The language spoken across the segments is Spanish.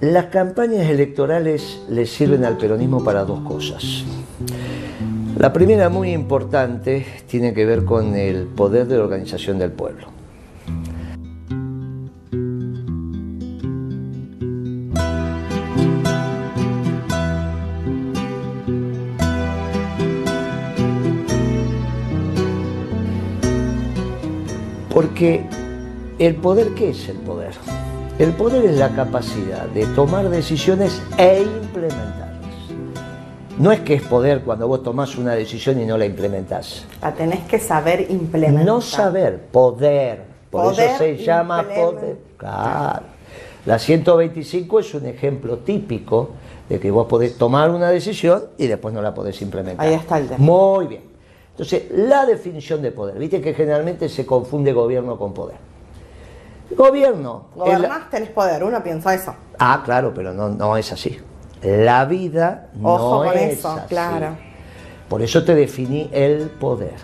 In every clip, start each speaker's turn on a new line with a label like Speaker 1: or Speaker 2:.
Speaker 1: Las campañas electorales le sirven al peronismo para dos cosas. La primera, muy importante, tiene que ver con el poder de la organización del pueblo. Porque el poder, ¿qué es el poder? El poder es la capacidad de tomar decisiones e implementarlas. No es que es poder cuando vos tomás una decisión y no la implementás.
Speaker 2: La tenés que saber implementar.
Speaker 1: No saber, poder. Por
Speaker 2: Poder
Speaker 1: eso se llama poder. Claro. La 125 es un ejemplo típico de que vos podés tomar una decisión y después no la podés implementar.
Speaker 2: Ahí está el tema.
Speaker 1: Muy bien. Entonces, la definición de poder. Viste que generalmente se confunde gobierno con poder. Gobierno. la-
Speaker 2: Gobernás, tenés poder, uno piensa eso.
Speaker 1: Ah, claro, pero no, no es así. La vida
Speaker 2: Ojo
Speaker 1: no
Speaker 2: con
Speaker 1: es
Speaker 2: eso,
Speaker 1: así.
Speaker 2: claro.
Speaker 1: Por eso te definí el poder.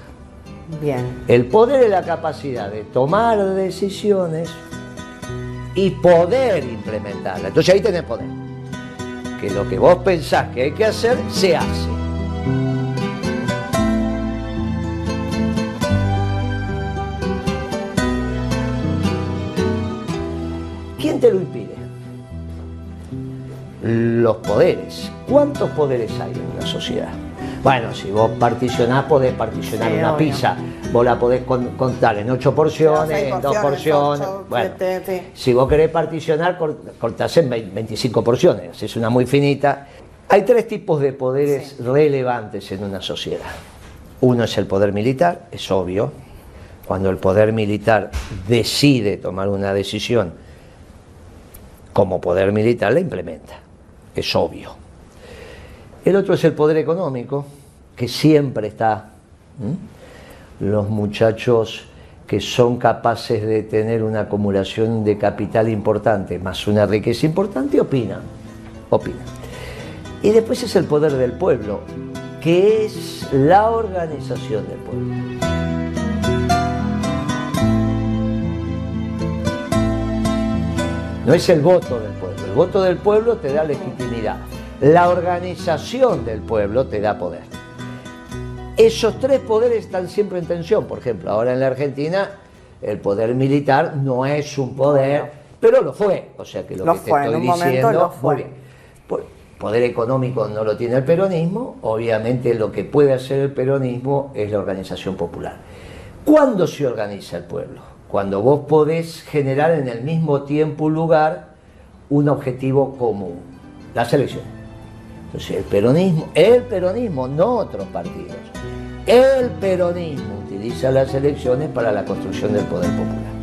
Speaker 2: Bien.
Speaker 1: El poder es la capacidad de tomar decisiones y poder implementarlas. Entonces ahí tenés poder. Que lo que vos pensás que hay que hacer, se hace. Te lo impide? Los poderes. ¿Cuántos poderes hay en una sociedad? Bueno, si vos particionás, podés particionar
Speaker 2: Sí,
Speaker 1: una
Speaker 2: obvio.
Speaker 1: pizza. Vos la podés con- contar en ocho porciones, en dos
Speaker 2: porciones, ocho,
Speaker 1: Bueno,
Speaker 2: siete, sí.
Speaker 1: si vos querés particionar, cor- cortás en vein- 25 porciones. Es una muy finita. Hay tres tipos de poderes relevantes en una sociedad. Uno es el poder militar, es obvio. Cuando el poder militar decide tomar una decisión como poder militar, la implementa. Es obvio. El otro es el poder económico, que siempre está. Los muchachos que son capaces de tener una acumulación de capital importante, más una riqueza importante, opinan. Opinan. Y después es el poder del pueblo, que es la organización del pueblo. No es el voto del pueblo. El voto del pueblo te da legitimidad. La organización del pueblo te da poder. Esos tres poderes están siempre en tensión. Por ejemplo, ahora en la Argentina el poder militar no es un poder, pero lo fue. O sea que lo,
Speaker 2: Lo
Speaker 1: que te
Speaker 2: fue, en
Speaker 1: estoy
Speaker 2: un
Speaker 1: diciendo,
Speaker 2: lo fue.
Speaker 1: muy bien. Po- Poder económico no lo tiene el peronismo, obviamente lo que puede hacer el peronismo es la organización popular. ¿Cuándo se organiza el pueblo? Cuando vos podés generar en el mismo tiempo un lugar un objetivo común, las elecciones. Entonces el peronismo, el peronismo, no otros partidos, el peronismo utiliza las elecciones para la construcción del poder popular.